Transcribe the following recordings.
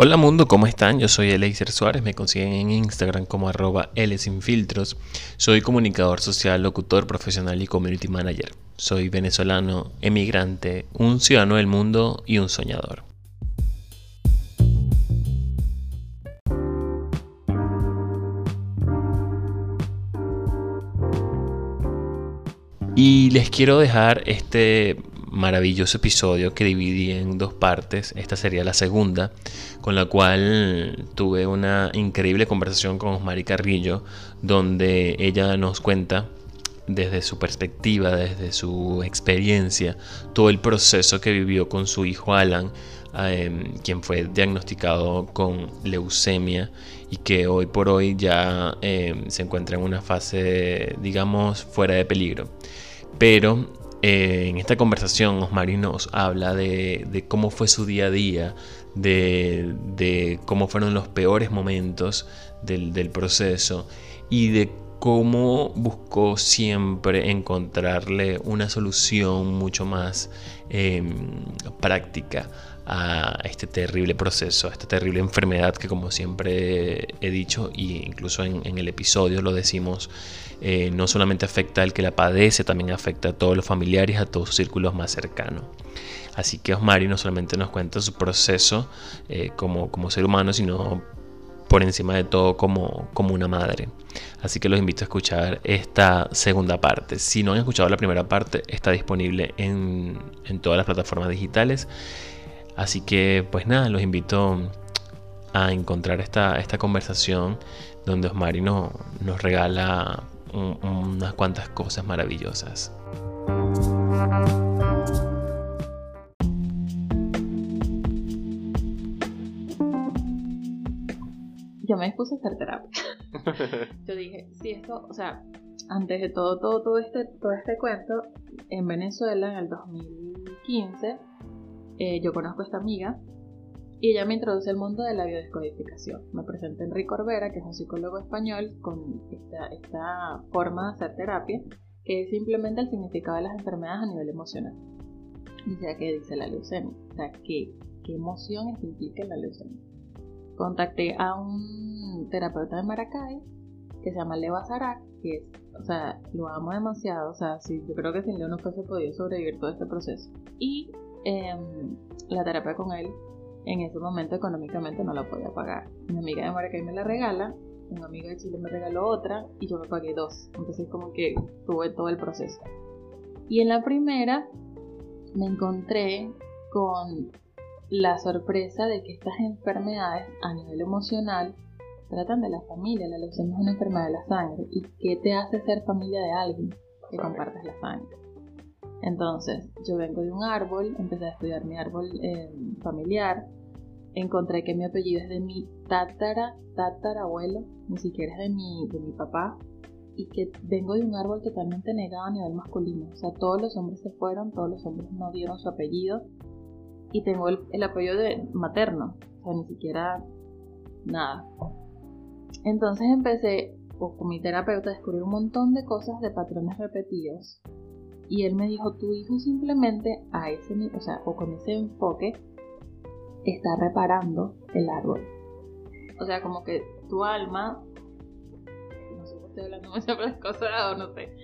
Hola mundo, ¿cómo están? Yo soy Eleiser Suárez, me consiguen en Instagram como arroba Sinfiltros. Soy comunicador social, locutor profesional y community manager. Soy venezolano, emigrante, un ciudadano del mundo y un soñador. Y les quiero dejar este maravilloso episodio que dividí en dos partes. Esta sería la segunda, con la cual tuve una increíble conversación con Osmari Carrillo, donde ella nos cuenta desde su perspectiva, desde su experiencia, todo el proceso que vivió con su hijo Alan, em, quien fue diagnosticado con leucemia y que hoy por hoy ya em, se encuentra en una fase, digamos, fuera de peligro. Pero eh, en esta conversación Osmari nos habla de, cómo fue su día a día, de, cómo fueron los peores momentos del, proceso y de cómo buscó siempre encontrarle una solución mucho más em, práctica a este terrible proceso, a esta terrible enfermedad que como siempre he dicho y incluso en, el episodio lo decimos, eh, no solamente afecta al que la padece, también afecta a todos los familiares, a todos sus círculos más cercanos. Así que Osmari no solamente nos cuenta su proceso eh, como, como ser humano, sino por encima de todo como, como una madre. Así que los invito a escuchar esta segunda parte. Si no han escuchado la primera parte, está disponible en, en todas las plataformas digitales. Así que pues nada, los invito a encontrar esta, esta conversación donde Osmari nos regala unas cuantas cosas maravillosas. Yo me dispuse a hacer terapia. Yo dije, si esto, o sea, antes de todo, todo, todo este, todo este cuento, en Venezuela en el 2015 eh, yo conozco a esta amiga y ella me introduce al mundo de la biodescodificación. Me presenta Enrique Orbera, que es un psicólogo español con esta, esta forma de hacer terapia, que es simplemente el significado de las enfermedades a nivel emocional. Y sea que dice la leucemia, o sea, ¿qué, qué emociones implica la leucemia? Contacté a un terapeuta de Maracay que se llama Leo Azarac, que es, o sea, lo amo demasiado, o sea, sí, yo creo que sin Leo no fuese podido sobrevivir todo este proceso. Y Em, la terapia con él en ese momento económicamente no la podía pagar. Mi amiga de Maracay me la regala, un amigo de Chile me regaló otra y yo me pagué dos. Entonces como que tuve todo el proceso. Y en la primera me encontré con la sorpresa de que estas enfermedades a nivel emocional tratan de la familia. La leucemia es una enfermedad de la sangre. ¿Y qué te hace ser familia de alguien que compartes la sangre? Entonces, yo vengo de un árbol, empecé a estudiar mi árbol eh, familiar, encontré que mi apellido es de mi tatara, tatarabuelo, ni siquiera es de mi, de mi papá, y que vengo de un árbol totalmente negado a nivel masculino. O sea, todos los hombres se fueron, todos los hombres no dieron su apellido, y tengo el, el apellido de materno, o sea, ni siquiera nada. Entonces empecé con mi terapeuta a descubrir un montón de cosas de patrones repetidos y él me dijo, tu hijo simplemente a ese, o sea, o con ese enfoque, está reparando el árbol. O sea, como que tu alma, no sé si estoy hablando muchas cosas o no sé,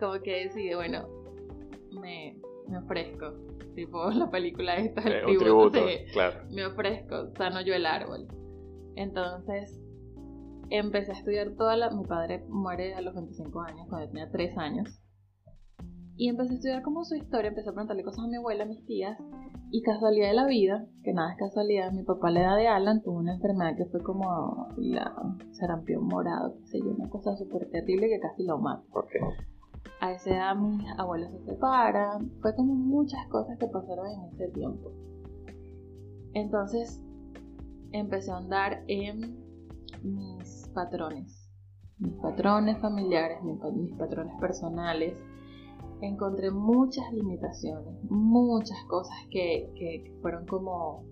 como que decide, bueno, me, me ofrezco, tipo la película esta, el tributo, claro. me ofrezco, sano yo el árbol. Entonces, empecé a estudiar toda la... Mi padre muere a los 25 años, cuando tenía 3 años. Y empecé a estudiar como su historia, empecé a preguntarle cosas a mi abuela, a mis tías, y casualidad de la vida, que nada es casualidad, mi papá la edad de Alan tuvo una enfermedad que fue como la sarampión morado, qué sé yo, una cosa súper terrible que casi lo mata. A esa edad mis abuelos se separan, fue como muchas cosas que pasaron en ese tiempo. Entonces empecé a andar en mis patrones, mis patrones familiares, mis patrones personales, encontré muchas limitaciones, muchas cosas que, fueron como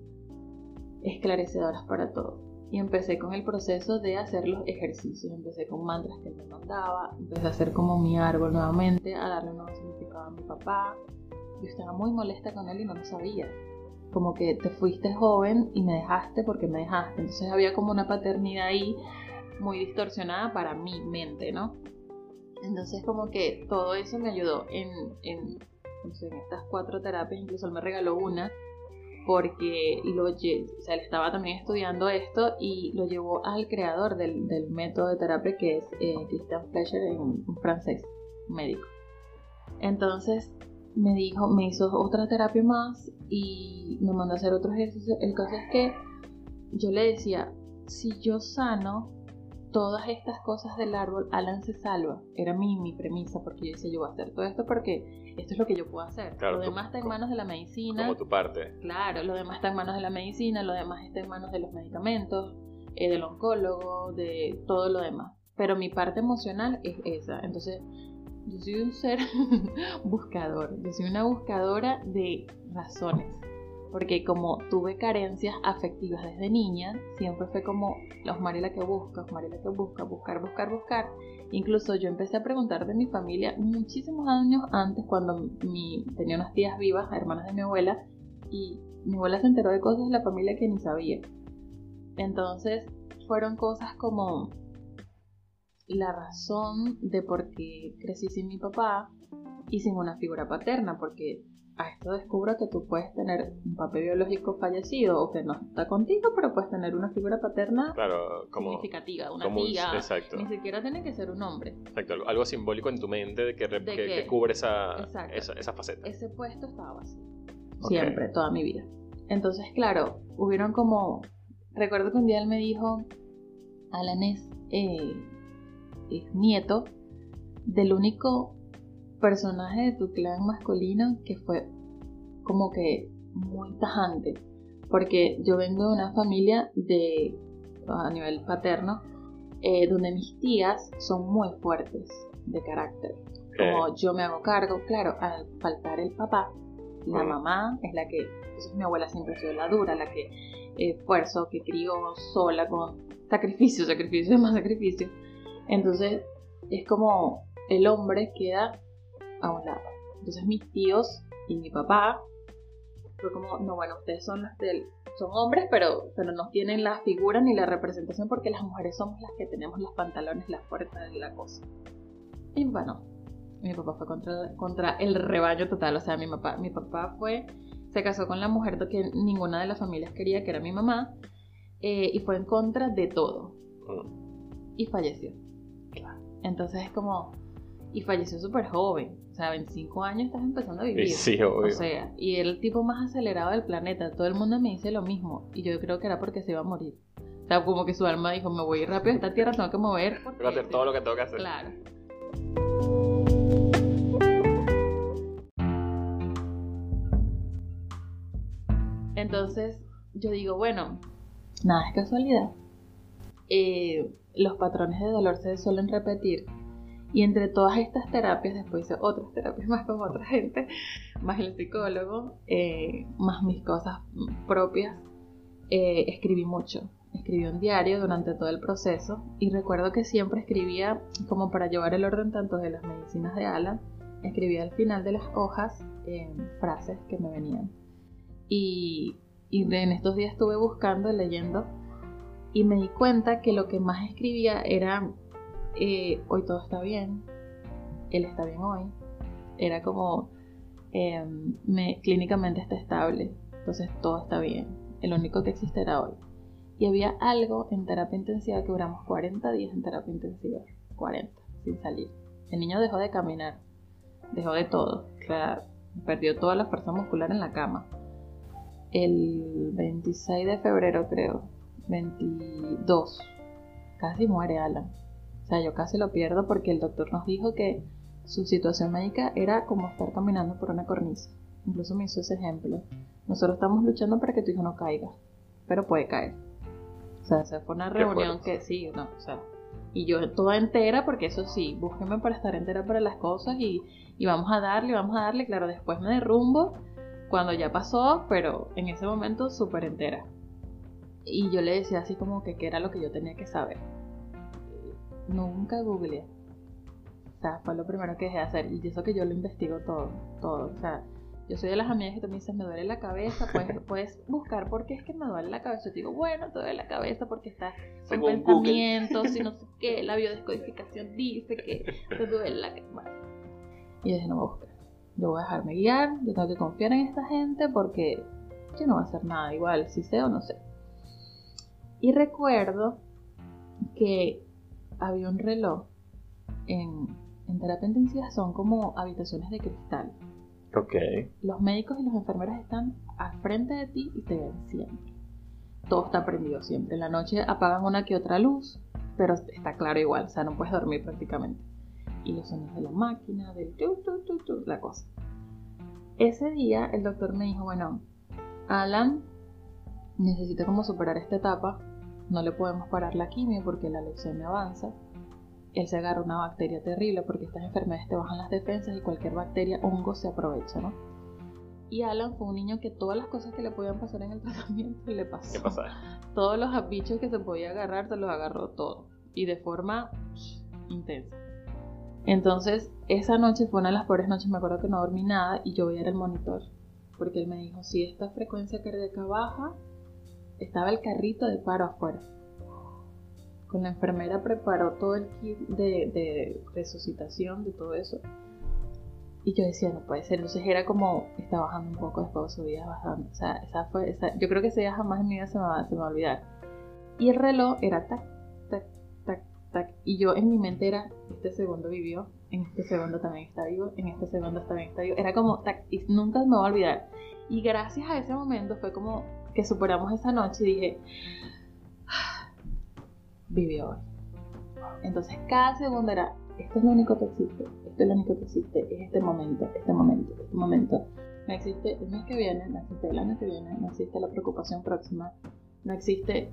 esclarecedoras para todo. Y empecé con el proceso de hacer los ejercicios. Empecé con mantras que me mandaba. Empecé a hacer como mi árbol nuevamente, a darle un nuevo significado a mi papá. Yo estaba muy molesta con él y no lo sabía. como que te fuiste joven y me dejaste porque me dejaste. Entonces había como una paternidad ahí muy distorsionada para mi mente, ¿no? Entonces como que todo eso me ayudó en, en, estas cuatro terapias, incluso él me regaló una porque lo, o sea, él estaba también estudiando esto y lo llevó al creador del, del método de terapia que es eh, Christian Fleischer, un, francés médico. Entonces me dijo, me hizo otra terapia más y me mandó a hacer otros ejercicios. El caso es que yo le decía, si yo sano todas estas cosas del árbol, Alan se salva. Era mi, mi premisa, porque yo decía, yo voy a hacer todo esto porque esto es lo que yo puedo hacer. lo demás está en manos de la medicina. Como tu parte. Claro, lo demás está en manos de la medicina, lo demás está en manos de los medicamentos, eh, del oncólogo, de todo lo demás. Pero mi parte emocional es esa. Entonces, yo soy un ser buscador. Yo soy una buscadora de razones porque como tuve carencias afectivas desde niña, siempre fue como la Osmarela que busca, Osmarela que busca, buscar, buscar, buscar. Incluso yo empecé a preguntar de mi familia muchísimos años antes, cuando mi, tenía unas tías vivas, hermanas de mi abuela, y mi abuela se enteró de cosas de la familia que ni sabía. Entonces fueron cosas como la razón de por qué crecí sin mi papá y sin una figura paterna, porque a esto descubro que tú puedes tener un papel biológico fallecido o que no está contigo, pero puedes tener una figura paterna significativa, una tía. Ni siquiera tiene que ser un hombre. Exacto, algo simbólico en tu mente de que, que, cubre esa, esa, faceta. Ese puesto estaba vacío. Siempre, toda mi vida. Entonces, claro, hubieron como. Recuerdo que un día él me dijo: Alan es, eh, es nieto del único personaje de tu clan masculino que fue como que muy tajante. Porque yo vengo de una familia de, a nivel paterno, eh, donde mis tías son muy fuertes de carácter. Como yo me hago cargo, claro, al faltar el papá, la mamá es la que, entonces mi abuela siempre ha sido la dura, la que esfuerzo, que crió sola con sacrificio, sacrificio, más sacrificio. Entonces es como el hombre queda a un lado. Entonces mis tíos y mi papá fue como, no, bueno, ustedes son las del, son hombres, pero, pero no tienen la figura ni la representación porque las mujeres somos las que tenemos los pantalones, la fuerza de la cosa. Y bueno, mi papá fue contra, contra el rebaño total, o sea, mi papá, mi papá fue, se casó con la mujer que ninguna de las familias quería, que era mi mamá, eh, y fue en contra de todo. Mm. Y falleció. Entonces es como, y falleció súper joven. O sea, 25 años estás empezando a vivir. Sí, obvio. O sea, y era el tipo más acelerado del planeta. Todo el mundo me dice lo mismo. Y yo creo que era porque se iba a morir. O sea, como que su alma dijo, me voy rápido a esta tierra, tengo que mover. Tengo que hacer todo lo que tengo que hacer. Claro. Entonces, yo digo, bueno, nada es casualidad. Eh, los patrones de dolor se suelen repetir y entre todas estas terapias, después hice otras terapias más con otra gente, más el psicólogo, eh, más mis cosas propias, eh, escribí mucho. Escribí un diario durante todo el proceso y recuerdo que siempre escribía como para llevar el orden tanto de las medicinas de Alan, escribía al final de las hojas eh, frases que me venían. Y, y en estos días estuve buscando, leyendo y me di cuenta que lo que más escribía era hoy todo está bien, él está bien hoy. Era como, em, me, clínicamente está estable, entonces todo está bien. El único que existe era hoy. Y había algo en terapia intensiva que duramos 40 días en terapia intensiva, 40, sin salir. El niño dejó de caminar, dejó de todo, perdió toda la fuerza muscular en la cama. El 26 de febrero creo, 22, casi muere Alan sea, yo casi lo pierdo porque el doctor nos dijo que su situación médica era como estar caminando por una cornisa. Incluso me hizo ese ejemplo. Nosotros estamos luchando para que tu hijo no caiga, pero puede caer. O sea, se fue una reunión que sí, no, o sea, y yo toda entera, porque eso sí, búsqueme para estar entera para las cosas y, y vamos a darle, vamos a darle, claro, después me derrumbo cuando ya pasó, pero en ese momento súper entera. Y yo le decía así como que qué era lo que yo tenía que saber nunca googleé. O sea, fue lo primero que dejé de hacer. Y eso que yo lo investigo todo, todo. O sea, Yo soy de las amigas que te me dicen, me duele la cabeza, puedes, puedes buscar por qué es que me duele la cabeza. Yo digo, bueno, te duele la cabeza porque estás con pensamientos y no sé qué, la biodescodificación dice que te duele la cabeza. Y yo dije, no voy a buscar. Yo voy a dejarme guiar, yo tengo que confiar en esta gente porque yo no voy a hacer nada igual, si sé o no sé. Y recuerdo que había un reloj en, en terapia intensiva, son como habitaciones de cristal. Ok. Los médicos y los enfermeros están al frente de ti y te ven siempre. Todo está prendido siempre. En la noche apagan una que otra luz, pero está claro igual, o sea, no puedes dormir prácticamente. Y los sonidos de la máquina, del tu, tu, tu, tu, la cosa. Ese día el doctor me dijo, bueno, Alan necesita como superar esta etapa, no le podemos parar la quimio porque la leucemia avanza. Él se agarra una bacteria terrible porque estas enfermedades te bajan las defensas y cualquier bacteria, hongo, se aprovecha, ¿no? Y Alan fue un niño que todas las cosas que le podían pasar en el tratamiento le pasó. ¿Qué pasa? Todos los bichos que se podía agarrar, se los agarró todo. Y de forma intensa. Entonces, esa noche fue una de las peores noches, me acuerdo que no dormí nada y yo veía el monitor porque él me dijo, si esta frecuencia cardíaca baja, estaba el carrito de paro afuera. Con la enfermera preparó todo el kit de, resucitación, de todo eso. Y yo decía, no puede ser. Entonces era como, está bajando un poco, después subía bajando. O sea, esa fue, esa, yo creo que ese día jamás en mi vida se me, va, se me va a olvidar. Y el reloj era tac, tac, tac, tac. Y yo en mi mente era, este segundo vivió, en este segundo también está vivo, en este segundo también está vivo. Era como, y nunca me voy a olvidar. Y gracias a ese momento fue como que superamos esa noche y dije, ah, vivió hoy. Entonces cada segundo era, esto es lo único que existe, esto es lo único que existe, es este momento, este momento, este momento. No existe el mes que viene, no existe el año que viene, no existe la preocupación próxima, no existe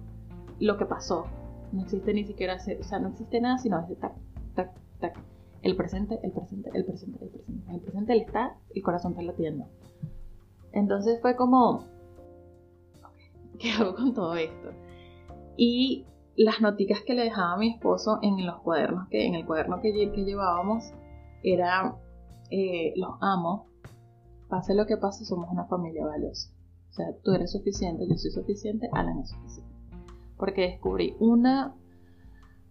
lo que pasó, no existe ni siquiera, o sea, no existe nada sino ese tac, tac, tac el presente, el presente, el presente, el presente. El presente le está, el corazón está latiendo. Entonces fue como, ¿qué hago con todo esto? Y las noticas que le dejaba a mi esposo en los cuadernos, que en el cuaderno que, que llevábamos, era, eh, los amo, pase lo que pase, somos una familia valiosa. O sea, tú eres suficiente, yo soy suficiente, Alan es suficiente. Porque descubrí una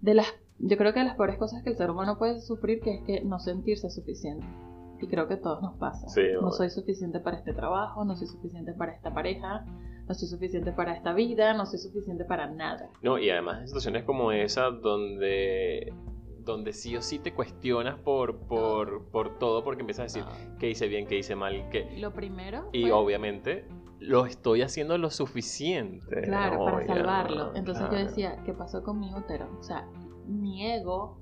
de las yo creo que las peores cosas que el ser humano puede sufrir que es que no sentirse suficiente. Y creo que a todos nos pasa. no soy suficiente para este trabajo, no soy suficiente para esta pareja, no soy suficiente para esta vida, no soy suficiente para nada. No, y además en situaciones como esa donde donde sí o sí te cuestionas por, por, por todo porque empiezas a decir qué hice bien, qué hice mal, qué... Lo primero... Y obviamente lo estoy haciendo lo suficiente. Claro, para salvarlo. Entonces yo decía, ¿qué pasó con mi útero? O sea, mi ego,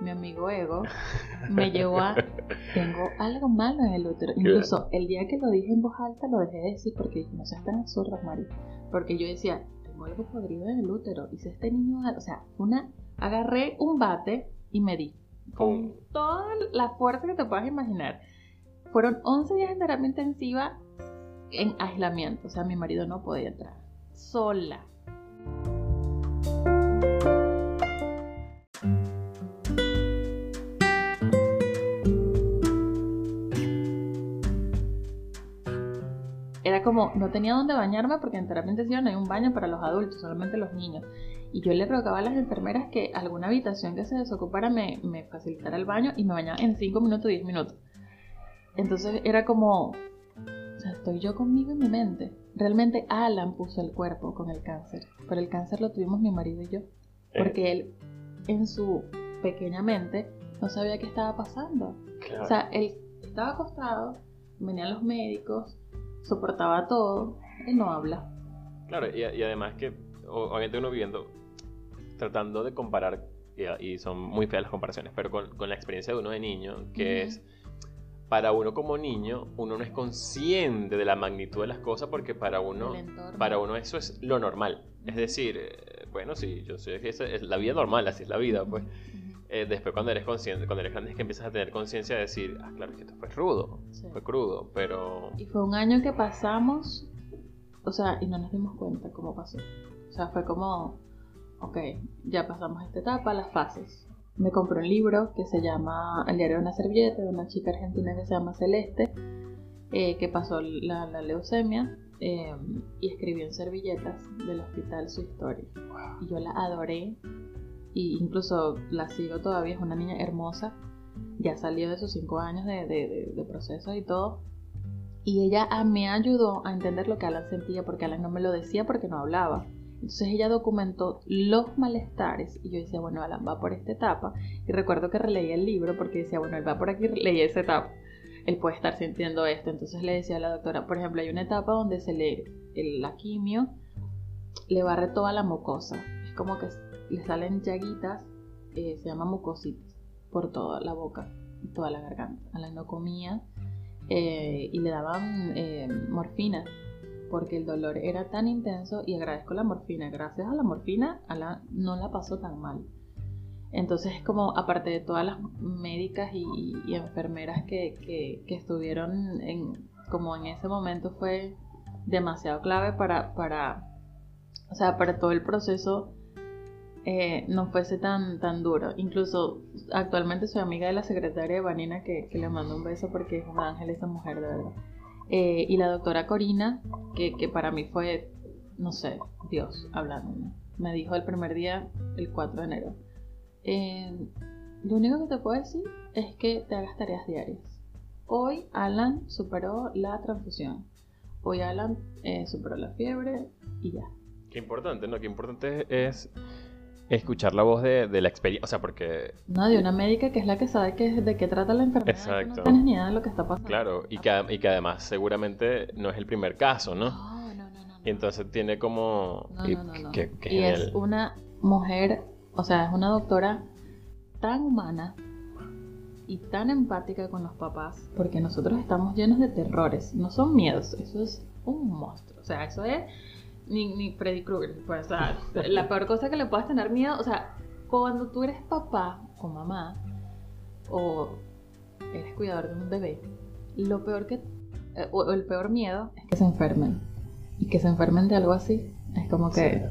mi amigo ego, me llevó a, tengo algo malo en el útero. Incluso el día que lo dije en voz alta lo dejé de decir porque dije, no seas tan absurdo, Mari. Porque yo decía, tengo algo podrido en el útero. Y si este niño, o sea, una, agarré un bate y me di. Con toda la fuerza que te puedas imaginar. Fueron 11 días en terapia intensiva en aislamiento. O sea, mi marido no podía entrar. Sola. Como, no tenía dónde bañarme porque en terapia intensiva no hay un baño para los adultos, solamente los niños. Y yo le rogaba a las enfermeras que alguna habitación que se desocupara me, me facilitara el baño y me bañaba en 5 minutos, 10 minutos. Entonces era como, o sea, estoy yo conmigo en mi mente. Realmente Alan puso el cuerpo con el cáncer, pero el cáncer lo tuvimos mi marido y yo. Porque él, en su pequeña mente, no sabía qué estaba pasando. O sea, él estaba acostado, venían los médicos, soportaba todo, y no habla. Claro, y, además que obviamente uno viviendo, tratando de comparar, y, son muy feas las comparaciones, pero con, la experiencia de uno de niño, que es, para uno como niño, uno no es consciente de la magnitud de las cosas porque para uno, para uno eso es lo normal. Es decir, eh, bueno, sí, yo sé que es la vida normal, así es la vida, pues. Eh, después cuando eres consciente, cuando eres grande es que empiezas a tener conciencia de decir, ah, claro, que esto fue rudo, fue crudo, pero... Y fue un año que pasamos, o sea, y no nos dimos cuenta cómo pasó. O sea, fue como, ok, ya pasamos esta etapa, las fases. Me compré un libro que se llama El diario de una servilleta, de una chica argentina que se llama Celeste, eh, que pasó la, leucemia eh, y escribió en servilletas del hospital su historia. Y yo la adoré y incluso la sigo todavía, es una niña hermosa, ya salió de sus cinco años de, de, de, proceso y todo. Y ella me ayudó a entender lo que Alan sentía, porque Alan no me lo decía porque no hablaba. Entonces ella documentó los malestares y yo decía, bueno, Alan va por esta etapa. Y recuerdo que releía el libro porque decía, bueno, él va por aquí, leí esa etapa. Él puede estar sintiendo esto. Entonces le decía a la doctora, por ejemplo, hay una etapa donde se le, la quimio le barre toda la mucosa. Es como que le salen llaguitas, eh, se llama mucositis, por toda la boca y toda la garganta. Alan no comía eh, y le daban eh, morfina porque el dolor era tan intenso y agradezco la morfina. Gracias a la morfina Alan no la pasó tan mal. Entonces es como, aparte de todas las médicas y, enfermeras que, estuvieron en, como en ese momento fue demasiado clave para, para, o sea, para todo el proceso eh, no fuese tan, tan duro. Incluso actualmente soy amiga de la secretaria de Vanina, que, le mando un beso porque es un ángel esa mujer, de verdad. Eh, y la doctora Corina, que, para mí fue, no sé, Dios hablando. Me dijo el primer día, el 4 de enero. Eh, lo único que te puedo decir es que te hagas tareas diarias. Hoy Alan superó la transfusión. Hoy Alan superó la fiebre y ya. Qué importante, ¿no? Qué importante es escuchar la voz de, la experiencia, o sea, porque... No, de una médica que es la que sabe que, de qué trata la enfermedad. Exacto. No tienes ni idea de lo que está pasando. Claro, y que, y que además seguramente no es el primer caso, ¿no? No, no, no. Y entonces tiene como... No, no, no. y es una mujer, o sea, es una doctora tan humana y tan empática con los papás, porque nosotros estamos llenos de terrores, no son miedos, eso es un monstruo, o sea, eso es ni, ni Freddy Krueger. Pues, o sea, la peor cosa que le puedas tener miedo, o sea, cuando tú eres papá o mamá, o eres cuidador de un bebé, lo peor que, eh, o el peor miedo es que se enfermen. Y que se enfermen de algo así. Es como que,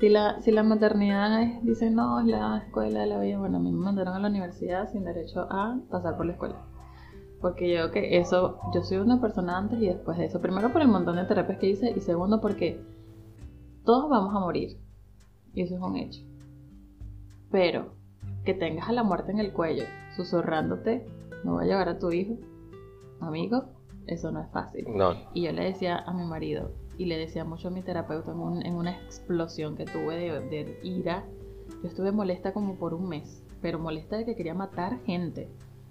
si, la, si la maternidad es, dice, no, es la escuela de la vida, bueno, a mí me mandaron a la universidad sin derecho a pasar por la escuela. Porque yo que eso, yo soy una persona antes y después de eso. Primero por el montón de terapias que hice y segundo porque todos vamos a morir. Y eso es un hecho. Pero que tengas a la muerte en el cuello, susurrándote, no va a llevar a tu hijo, amigo, eso no es fácil. No. Y yo le decía a mi marido, y le decía mucho a mi terapeuta en, una explosión que tuve de, ira, yo estuve molesta como por un mes, pero molesta de que quería matar gente.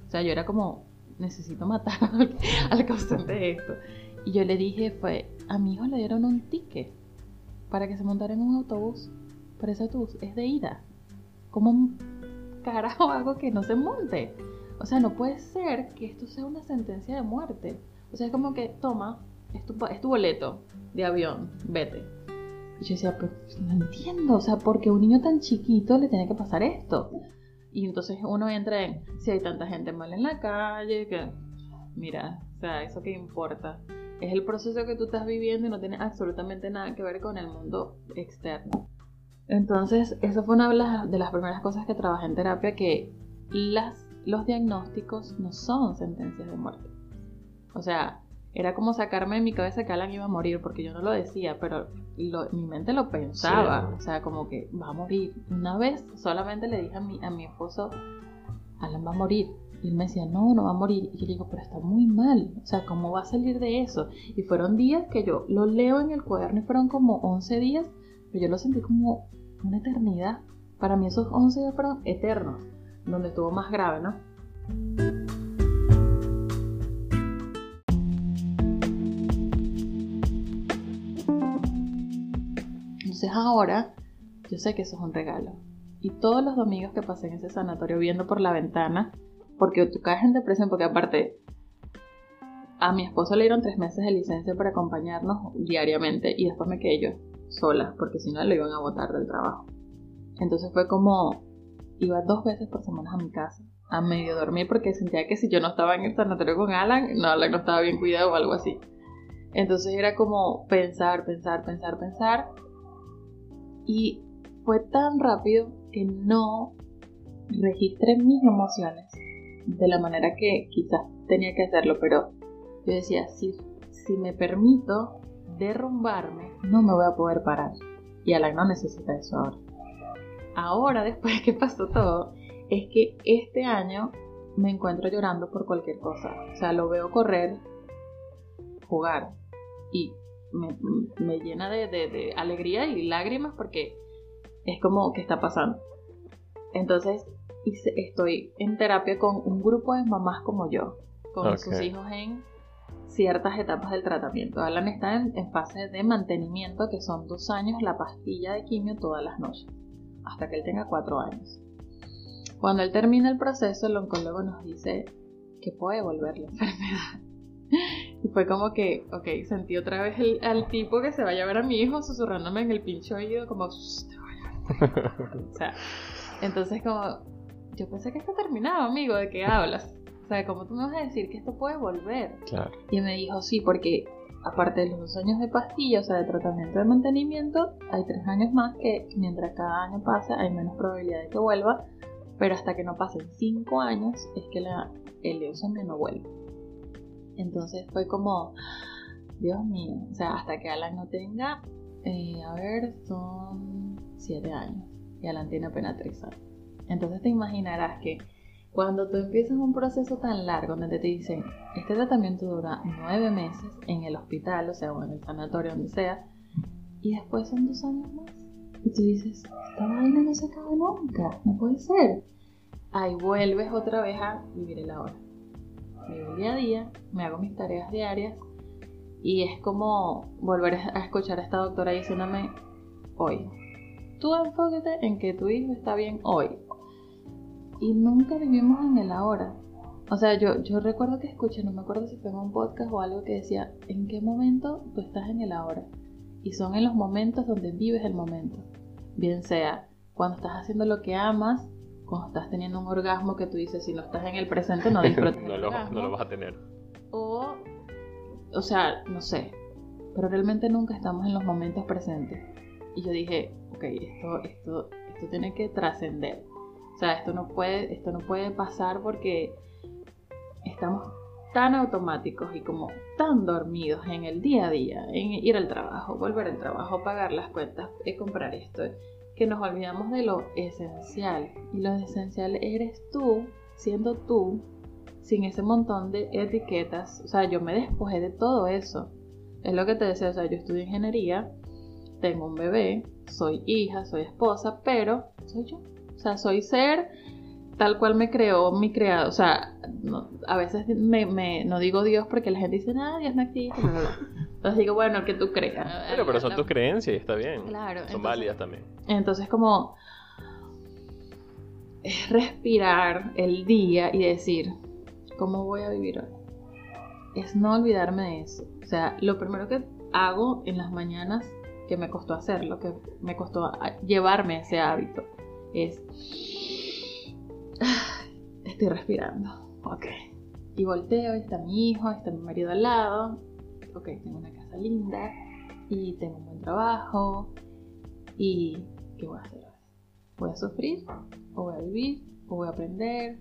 O sea, yo era como, necesito matar al, al causante de esto. Y yo le dije, fue, a mi hijo le dieron un ticket para que se montara en un autobús. Pero ese autobús es de ida. ¿Cómo carajo algo que no se monte? O sea, no puede ser que esto sea una sentencia de muerte. O sea, es como que, toma, es tu, es tu boleto de avión, vete. Y yo decía, pero no entiendo, o sea, porque un niño tan chiquito le tiene que pasar esto. Y entonces uno entra en, si hay tanta gente mal en la calle, que, mira, o sea, eso que importa es el proceso que tú estás viviendo y no tiene absolutamente nada que ver con el mundo externo. Entonces, eso fue una de las primeras cosas que trabajé en terapia, que las, los diagnósticos no son sentencias de muerte. O sea, era como sacarme de mi cabeza que Alan iba a morir, porque yo no lo decía, pero mi mente lo pensaba. O sea, como que va a morir. Una vez solamente le dije a mi, a mi esposo, Alan va a morir. Y él me decía, no, no va a morir. Y yo digo, pero está muy mal. O sea, ¿cómo va a salir de eso? Y fueron días que yo lo leo en el cuaderno y fueron como 11 días, pero yo lo sentí como una eternidad. Para mí esos 11 días fueron eternos, donde estuvo más grave, ¿no? Entonces ahora yo sé que eso es un regalo. Y todos los domingos que pasé en ese sanatorio viendo por la ventana, porque tú caes en depresión, porque aparte a mi esposo le dieron tres meses de licencia para acompañarnos diariamente y después me quedé yo sola, porque si no le iban a botar del trabajo. Entonces fue como, iba dos veces por semana a mi casa, a medio dormir, porque sentía que si yo no estaba en el sanatorio con Alan, no, Alan no estaba bien cuidado o algo así. Entonces era como pensar, pensar, pensar, pensar. Y fue tan rápido que no registré mis emociones de la manera que quizás tenía que hacerlo, pero yo decía, si, si me permito derrumbarme, no me voy a poder parar. Y Alan no necesita eso ahora. Ahora, después que pasó todo, es que este año me encuentro llorando por cualquier cosa. O sea, lo veo correr, jugar y me, llena de, alegría y lágrimas porque es como que está pasando. Entonces, estoy en terapia con un grupo de mamás como yo, con sus hijos en ciertas etapas del tratamiento. Alan está en, en, fase de mantenimiento, que son dos años la pastilla de quimio todas las noches, hasta que él tenga cuatro años. Cuando él termina el proceso, el oncólogo nos dice que puede volver la enfermedad. Y fue como que, ok, sentí otra vez al tipo que se vaya a ver a mi hijo susurrándome en el pinche oído, como, o sea, entonces como, yo pensé que esto terminaba, amigo, ¿de qué hablas? O sea, ¿cómo tú me vas a decir que esto puede volver? Claro. Y me dijo, sí, porque aparte de los dos años de pastilla, o sea, de tratamiento de mantenimiento, hay tres años más que mientras cada año pasa hay menos probabilidad de que vuelva, pero hasta que no pasen cinco años es que la, el leucemia no vuelve. Entonces fue como, Dios mío, o sea, hasta que Alan no tenga, eh, a ver, son siete años y Alan tiene apenas tres años. Entonces te imaginarás que cuando tú empiezas un proceso tan largo donde te dicen, este tratamiento dura nueve meses en el hospital, o sea, o en el sanatorio, donde sea, y después son dos años más, y tú dices, esta vaina no se acaba nunca, no puede ser. Ahí vuelves otra vez a vivir el ahora vivo el día a día, me hago mis tareas diarias y es como volver a escuchar a esta doctora diciéndome hoy. Tú enfócate en que tu hijo está bien hoy. Y nunca vivimos en el ahora. O sea, yo, yo recuerdo que escuché, no me acuerdo si fue en un podcast o algo que decía, ¿en qué momento tú estás en el ahora? Y son en los momentos donde vives el momento. Bien sea cuando estás haciendo lo que amas cuando estás teniendo un orgasmo que tú dices, si no estás en el presente, no disfrutas. no, lo, no lo vas a tener. O, o sea, no sé, pero realmente nunca estamos en los momentos presentes. Y yo dije, ok, esto, esto, esto tiene que trascender. O sea, esto no puede, esto no puede pasar porque estamos tan automáticos y como tan dormidos en el día a día, en ir al trabajo, volver al trabajo, pagar las cuentas, eh, comprar esto, que nos olvidamos de lo esencial. Y lo esencial eres tú, siendo tú, sin ese montón de etiquetas. O sea, yo me despojé de todo eso. Es lo que te decía, o sea, yo estudio ingeniería, tengo un bebé, soy hija, soy esposa, pero soy yo. O sea, soy ser tal cual me creó mi creado. O sea, a veces me, no digo Dios porque la gente dice, ah, Dios no existe. Entonces digo, bueno, que tú creas. Pero, pero son tus creencias y está bien. Claro. Son válidas también. Entonces como es respirar el día y decir, ¿cómo voy a vivir hoy? Es no olvidarme de eso. O sea, lo primero que hago en las mañanas, que me costó hacerlo, que me costó llevarme ese hábito, es, estoy respirando, ok. Y volteo, está mi hijo, está mi marido al lado, ok, tengo una casa linda y tengo un buen trabajo y ¿qué voy a hacer ahora? ¿Voy a sufrir? ¿O voy a vivir? ¿O voy a aprender?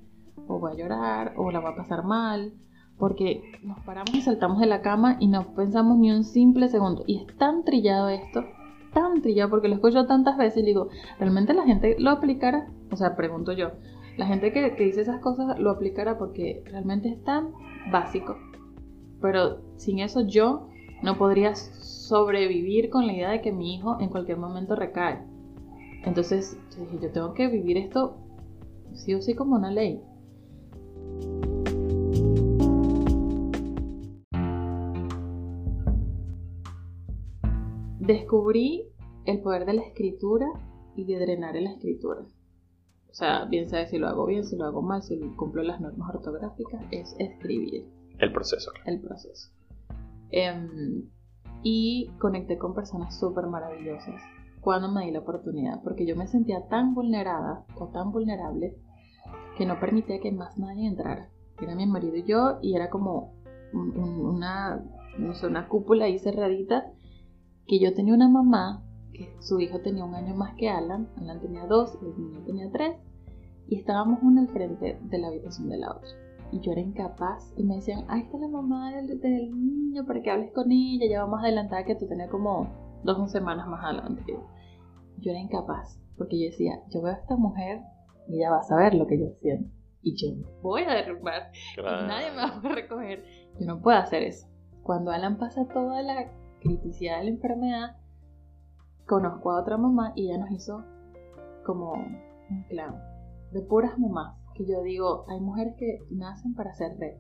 ¿O voy a llorar? ¿O la voy a pasar mal? Porque nos paramos y saltamos de la cama y no pensamos ni un simple segundo. Y es tan trillado esto, tan trillado, porque lo escucho tantas veces y digo, ¿realmente la gente lo aplicará? O sea, pregunto yo, la gente que, que dice esas cosas lo aplicará porque realmente es tan básico pero sin eso yo no podría sobrevivir con la idea de que mi hijo en cualquier momento recae. Entonces yo dije, yo tengo que vivir esto sí o sí como una ley. Descubrí el poder de la escritura y de drenar en la escritura. O sea, bien sabes si lo hago bien, si lo hago mal, si cumplo las normas ortográficas, es escribir. El proceso. El proceso. Em, y conecté con personas súper maravillosas cuando me di la oportunidad, porque yo me sentía tan vulnerada o tan vulnerable que no permitía que más nadie entrara. Era mi marido y yo, y era como una, una cúpula ahí cerradita, que yo tenía una mamá, que su hijo tenía un año más que Alan, Alan tenía dos, el niño tenía tres, y estábamos uno al frente de la habitación de la otra y yo era incapaz. Y me decían, ahí está la mamá del, del niño para que hables con ella, ya va más adelantada que tú tenías como dos semanas más adelante. Yo era incapaz, porque yo decía, yo veo a esta mujer y ella va a saber lo que yo siento. Y yo voy a derrumbar. Y nadie me va a recoger. Yo no puedo hacer eso. Cuando Alan pasa toda la criticidad de la enfermedad, conozco a otra mamá y ella nos hizo como un clan de puras mamás. Que yo digo, hay mujeres que nacen para ser red,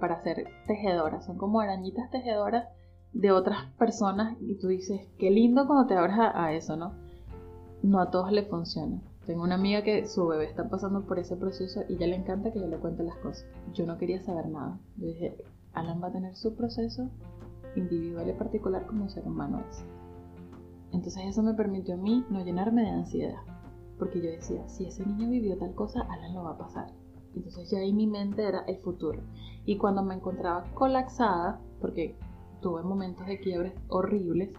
para ser tejedoras, son como arañitas tejedoras de otras personas y tú dices, qué lindo cuando te abres a, eso, ¿no? No a todos le funciona. Tengo una amiga que su bebé está pasando por ese proceso y ya le encanta que yo le cuente las cosas. Yo no quería saber nada. Yo dije, Alan va a tener su proceso individual y particular como ser humano es. Entonces eso me permitió a mí no llenarme de ansiedad. Porque yo decía, si ese niño vivió tal cosa, Alan lo va a pasar. Entonces ya ahí mi mente era el futuro. Y cuando me encontraba colapsada, porque tuve momentos de quiebres horribles,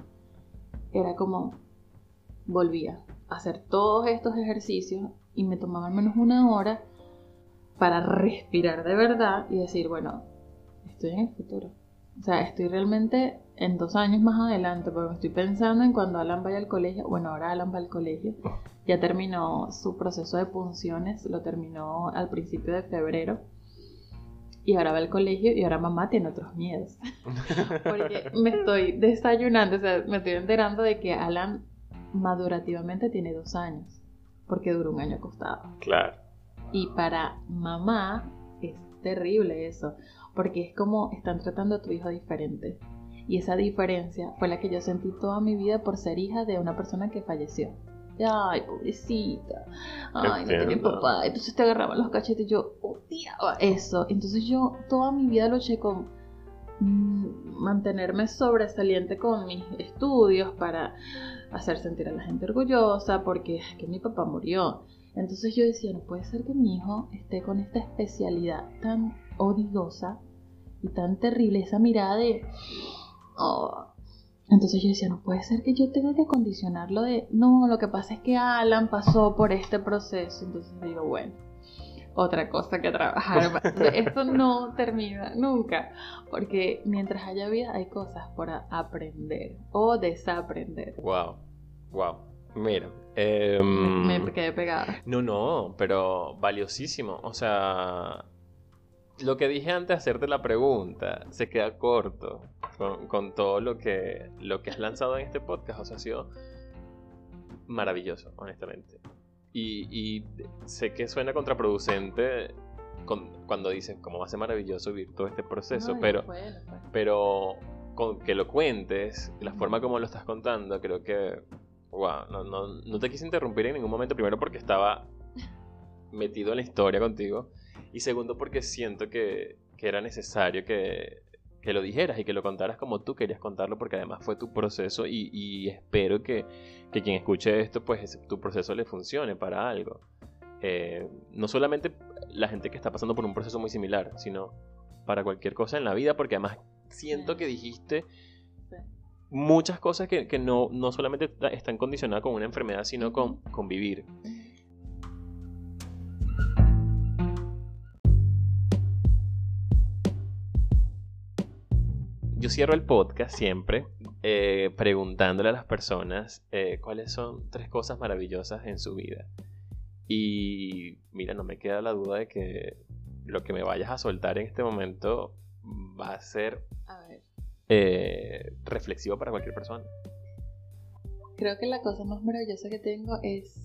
era como volvía a hacer todos estos ejercicios y me tomaba al menos una hora para respirar de verdad y decir, bueno, estoy en el futuro. O sea, estoy realmente en dos años más adelante, porque estoy pensando en cuando Alan vaya al colegio. Bueno, ahora Alan va al colegio. Ya terminó su proceso de punciones, lo terminó al principio de febrero y ahora va al colegio y ahora mamá tiene otros miedos. Porque me estoy desayunando, o sea, me estoy enterando de que Alan madurativamente tiene dos años, porque duró un año acostado. Claro. Y para mamá es terrible eso, porque es como están tratando a tu hijo diferente. Y esa diferencia fue la que yo sentí toda mi vida por ser hija de una persona que falleció ay, pobrecita, ay, no tiene papá. Entonces te agarraban los cachetes yo odiaba eso. Entonces yo toda mi vida luché con mm, mantenerme sobresaliente con mis estudios para hacer sentir a la gente orgullosa porque es que mi papá murió. Entonces yo decía, no puede ser que mi hijo esté con esta especialidad tan odiosa y tan terrible, esa mirada de... Oh, entonces yo decía, no puede ser que yo tenga que condicionarlo de, no, lo que pasa es que Alan pasó por este proceso. Entonces digo, bueno, otra cosa que trabajar. Esto no termina nunca, porque mientras haya vida hay cosas por aprender o desaprender. Wow, wow. Mira, me, em, quedé pegada. No, no, pero valiosísimo. O sea, lo que dije antes de hacerte la pregunta se queda corto con, todo lo que, lo que has lanzado en este podcast. O sea, ha sido maravilloso, honestamente. Y, sé que suena contraproducente cuando dices cómo va a ser maravilloso vivir todo este proceso, pero, pero con que lo cuentes, la forma como lo estás contando, creo que, wow, no, no, no te quise interrumpir en ningún momento, primero porque estaba metido en la historia contigo y segundo, porque siento que, era necesario que, lo dijeras y que lo contaras como tú querías contarlo, porque además fue tu proceso y, espero que, quien escuche esto, pues tu proceso le funcione para algo. Eh, no solamente la gente que está pasando por un proceso muy similar, sino para cualquier cosa en la vida, porque además siento que dijiste muchas cosas que, no, no, solamente están condicionadas con una enfermedad, sino con, con vivir. Yo cierro el podcast siempre eh, preguntándole a las personas eh, cuáles son tres cosas maravillosas en su vida. Y mira, no me queda la duda de que lo que me vayas a soltar en este momento va a ser eh, reflexivo para cualquier persona. Creo que la cosa más maravillosa que tengo es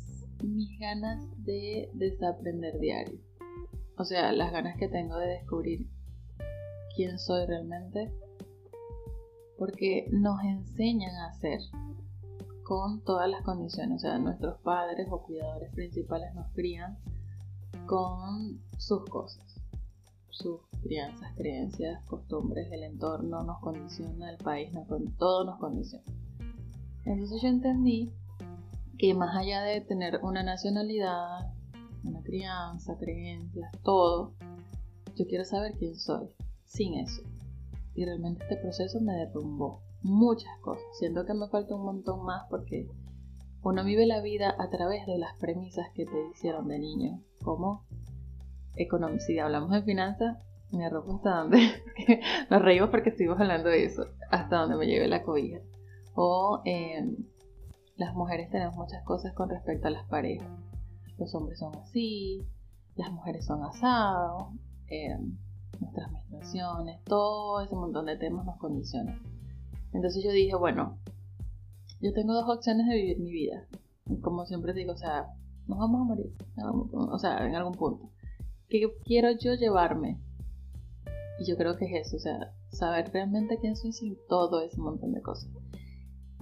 mis ganas de desaprender diario. O sea, las ganas que tengo de descubrir quién soy realmente porque nos enseñan a hacer con todas las condiciones. O sea, nuestros padres o cuidadores principales nos crían con sus cosas, sus crianzas, creencias, costumbres, el entorno nos condiciona, el país, nos, todo nos condiciona. Entonces yo entendí que más allá de tener una nacionalidad, una crianza, creencias, todo, yo quiero saber quién soy sin eso y realmente este proceso me derrumbó muchas cosas. Siento que me falta un montón más porque uno vive la vida a través de las premisas que te hicieron de niño, como si hablamos de finanzas, me arrojo hasta donde nos reímos porque estuvimos hablando de eso, hasta donde me lleve la cobija. O em, las mujeres tenemos muchas cosas con respecto a las parejas. Los hombres son así, las mujeres son asados, em, nuestras menstruaciones, todo ese montón de temas nos condicionan. Entonces yo dije, bueno, yo tengo dos opciones de vivir mi vida. Como siempre digo, o sea, nos vamos a morir, o sea, en algún punto. ¿Qué quiero yo llevarme? Y yo creo que es eso, o sea, saber realmente quién soy sin todo ese montón de cosas.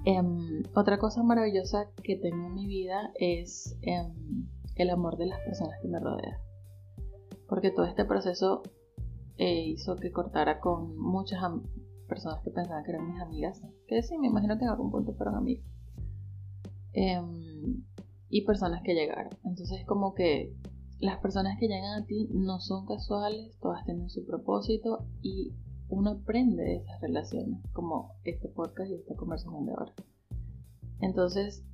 Em, otra cosa maravillosa que tengo en mi vida es em, el amor de las personas que me rodean. Porque todo este proceso eh, hizo que cortara con muchas personas que pensaban que eran mis amigas. Que sí, me imagino que en algún punto fueron amigas. Em, y personas que llegaron. Entonces es como que las personas que llegan a ti no son casuales, todas tienen su propósito y uno aprende de esas relaciones, como este podcast y esta conversación de ahora. Entonces,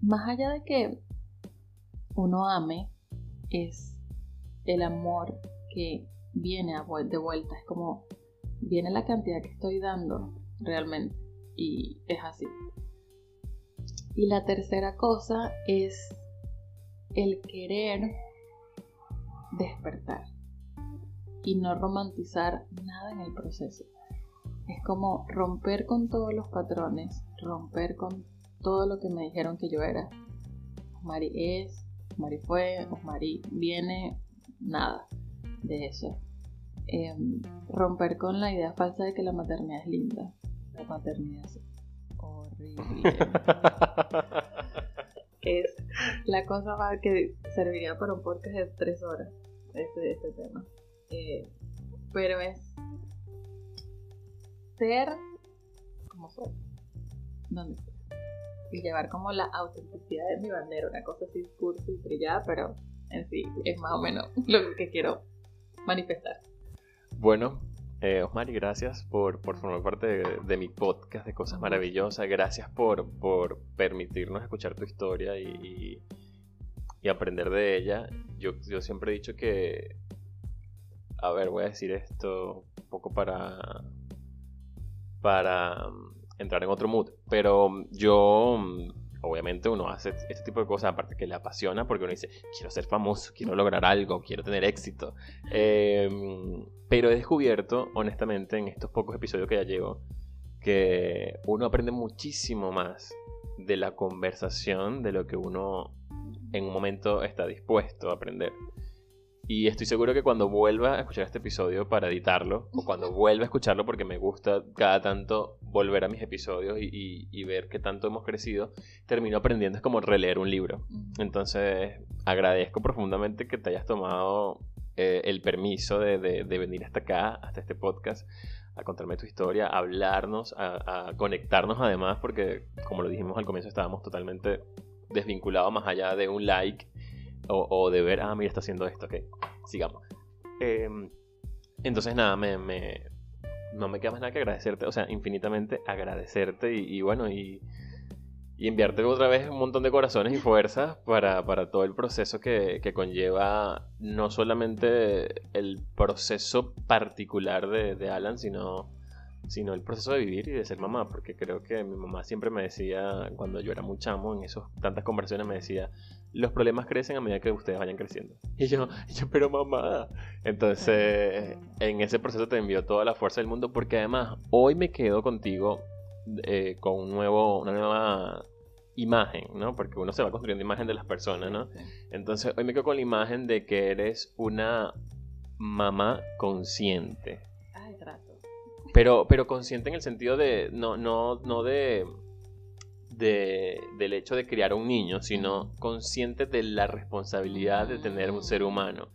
más allá de que uno ame, es el amor que viene de vuelta, es como viene la cantidad que estoy dando realmente y es así. Y la tercera cosa es el querer despertar y no romantizar nada en el proceso. Es como romper con todos los patrones, romper con todo lo que me dijeron que yo era. Mari es, Mari fue, Mari viene, nada de eso. Em, romper con la idea falsa de que la maternidad es linda. La maternidad es horrible. es la cosa más que serviría para un podcast de tres horas este, este tema. Eh, pero es ser como soy, donde estoy. Y llevar como la autenticidad de mi bandera, una cosa así cursi y brillada, pero en sí es más o menos lo que quiero manifestar. Bueno, eh, Osmari, gracias por, formar parte de, mi podcast de Cosas Maravillosas. Gracias por, por permitirnos escuchar tu historia y, y, aprender de ella. Yo, yo siempre he dicho que, a ver, voy a decir esto un poco para, para um, entrar en otro mood, pero yo um, obviamente uno hace este tipo de cosas, aparte que le apasiona, porque uno dice, quiero ser famoso, quiero lograr algo, quiero tener éxito. Em, pero he descubierto, honestamente, en estos pocos episodios que ya llevo, que uno aprende muchísimo más de la conversación de lo que uno en un momento está dispuesto a aprender. Y estoy seguro que cuando vuelva a escuchar este episodio para editarlo, o cuando vuelva a escucharlo porque me gusta cada tanto volver a mis episodios y, ver qué tanto hemos crecido, termino aprendiendo, es como releer un libro. Entonces, agradezco profundamente que te hayas tomado eh, el permiso de, venir hasta acá, hasta este podcast, a contarme tu historia, a hablarnos, a, conectarnos además, porque como lo dijimos al comienzo, estábamos totalmente desvinculados más allá de un like o, de ver, ah, mira, está haciendo esto, ok, sigamos. Em, entonces, nada, me, no me queda más nada que agradecerte, o sea, infinitamente agradecerte y, bueno, y, y, enviarte otra vez un montón de corazones y fuerzas para, para todo el proceso que, que, conlleva no solamente el proceso particular de, de Alan, sino sino el proceso de vivir y de ser mamá, porque creo que mi mamá siempre me decía, cuando yo era muy chamo, en esas tantas conversaciones me decía, los problemas crecen a medida que ustedes vayan creciendo. Y yo, yo pero mamá. Entonces, en ese proceso te envió toda la fuerza del mundo, porque además, hoy me quedo contigo eh, con un nuevo, una nueva imagen, ¿no? Porque uno se va construyendo imagen de las personas, ¿no? Entonces, hoy me quedo con la imagen de que eres una mamá consciente pero, pero consciente en el sentido de, no, no, no de, de, del hecho de criar a un niño, sino consciente de la responsabilidad de tener un ser humano.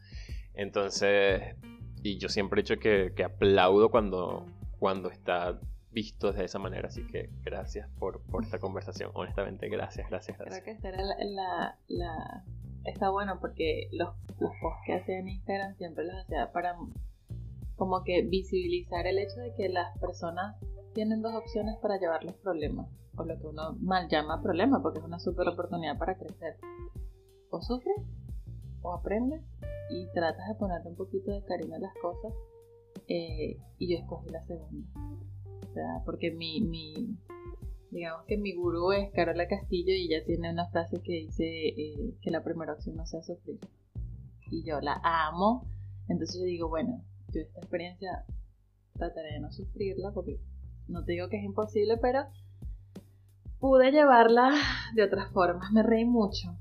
Entonces, y yo siempre he dicho que, que aplaudo cuando, cuando está visto de esa manera, así que gracias por, por esta conversación, honestamente, gracias, gracias, gracias. Creo que la, la, está bueno porque los, los posts que hacía en Instagram siempre los hacía para como que visibilizar el hecho de que las personas tienen dos opciones para llevar los problemas, o lo que uno mal llama problema, porque es una super oportunidad para crecer. O sufres, o aprendes, y tratas de ponerle un poquito de cariño a las cosas. Eh, y yo escogí la segunda. O sea, porque mi, mi, digamos que mi gurú es Carola Castillo y ella tiene una frase que dice eh, que la primera opción no sea sufrir. Y yo la amo. Entonces yo digo, bueno, yo esta experiencia trataré de no sufrirla porque no te digo que es imposible, pero pude llevarla de otras formas. Me reí mucho.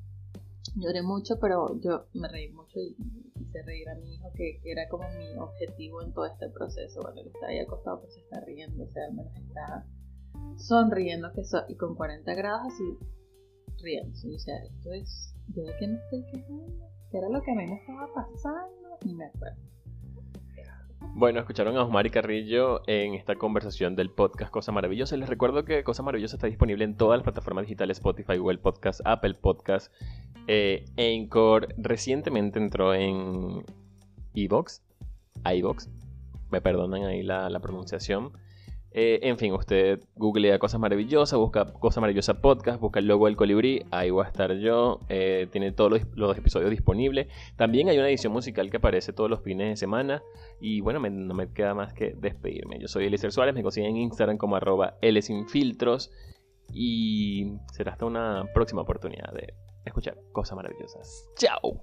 Lloré mucho, pero yo me reí mucho y hice reír a mi hijo, que, era como mi objetivo en todo este proceso. Bueno, él está ahí acostado, pero se está riendo, o sea, al menos está sonriendo, que y con 40 grados así, riendo. Y o sea, esto es, ¿yo de qué me estoy quejando? ¿Qué era lo que a mí me estaba pasando? Ni me acuerdo. Bueno, escucharon a Osmar y Carrillo en esta conversación del podcast Cosa Maravillosa. Les recuerdo que Cosa Maravillosa está disponible en todas las plataformas digitales Spotify, Google Podcast, Apple Podcast, eh, Anchor. Recientemente entró en Evox, iVox. Me perdonan ahí la pronunciación. Eh, en fin, usted googlea Cosas Maravillosas, busca Cosas Maravillosas Podcast, busca el logo del colibrí, ahí voy a estar yo. Eh, tiene todos los, episodios disponibles. También hay una edición musical que aparece todos los fines de semana. Y bueno, no me queda más que despedirme. Yo soy Eliezer Suárez, me consiguen en Instagram como arroba Filtros. Y será hasta una próxima oportunidad de escuchar Cosas Maravillosas. ¡Chao!